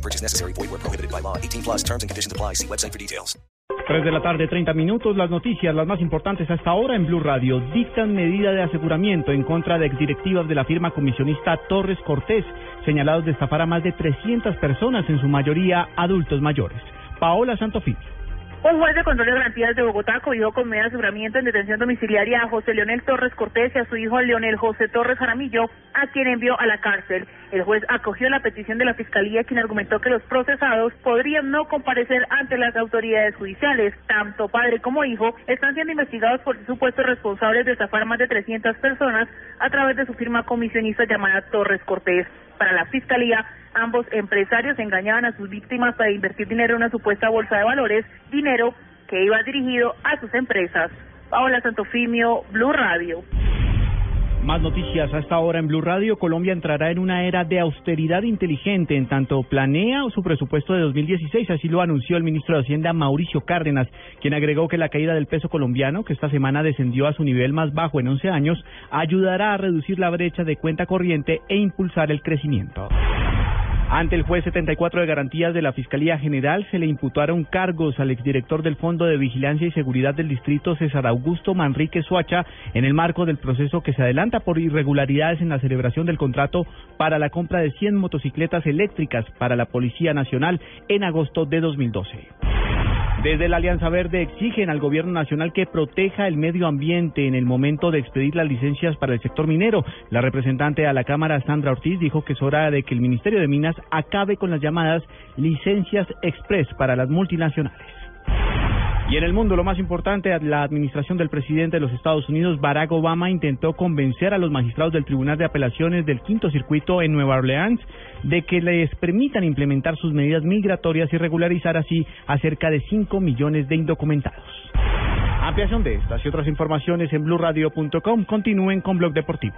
No purchase necessary. Void where prohibited by law. 18 plus terms and conditions apply. See website for details. 3 de la tarde, 30 minutos. Las noticias, las más importantes hasta ahora en Blue Radio, dictan medida de aseguramiento en contra de exdirectivas de la firma comisionista Torres Cortés, señalados de estafar a más de 300 personas, en su mayoría adultos mayores. Paola Santofimio. Un juez de control de garantías de Bogotá cogió con medida de aseguramiento en detención domiciliaria a José Leonel Torres Cortés y a su hijo Leonel José Torres Jaramillo, a quien envió a la cárcel. El juez acogió la petición de la fiscalía, quien argumentó que los procesados podrían no comparecer ante las autoridades judiciales. Tanto padre como hijo están siendo investigados por supuestos responsables de estafar más de 300 personas a través de su firma comisionista llamada Torres Cortés. Para la fiscalía, ambos empresarios engañaban a sus víctimas para invertir dinero en una supuesta bolsa de valores, dinero que iba dirigido a sus empresas. Paola Santofimio, Blue Radio. Más noticias a esta hora en Blue Radio. Colombia entrará en una era de austeridad inteligente en tanto planea su presupuesto de 2016. Así lo anunció el ministro de Hacienda Mauricio Cárdenas, quien agregó que la caída del peso colombiano, que esta semana descendió a su nivel más bajo en 11 años, ayudará a reducir la brecha de cuenta corriente e impulsar el crecimiento. Ante el juez 74 de garantías de la Fiscalía General se le imputaron cargos al exdirector del Fondo de Vigilancia y Seguridad del Distrito César Augusto Manrique Suacha en el marco del proceso que se adelanta por irregularidades en la celebración del contrato para la compra de 100 motocicletas eléctricas para la Policía Nacional en agosto de 2012. Desde la Alianza Verde exigen al gobierno nacional que proteja el medio ambiente en el momento de expedir las licencias para el sector minero. La representante a la Cámara, Sandra Ortiz, dijo que es hora de que el Ministerio de Minas acabe con las llamadas licencias express para las multinacionales. Y en el mundo, lo más importante, la administración del presidente de los Estados Unidos, Barack Obama, intentó convencer a los magistrados del Tribunal de Apelaciones del Quinto Circuito en Nueva Orleans de que les permitan implementar sus medidas migratorias y regularizar así a cerca de 5 millones de indocumentados. Ampliación de estas y otras informaciones en blurradio.com. Continúen con Blog Deportivo.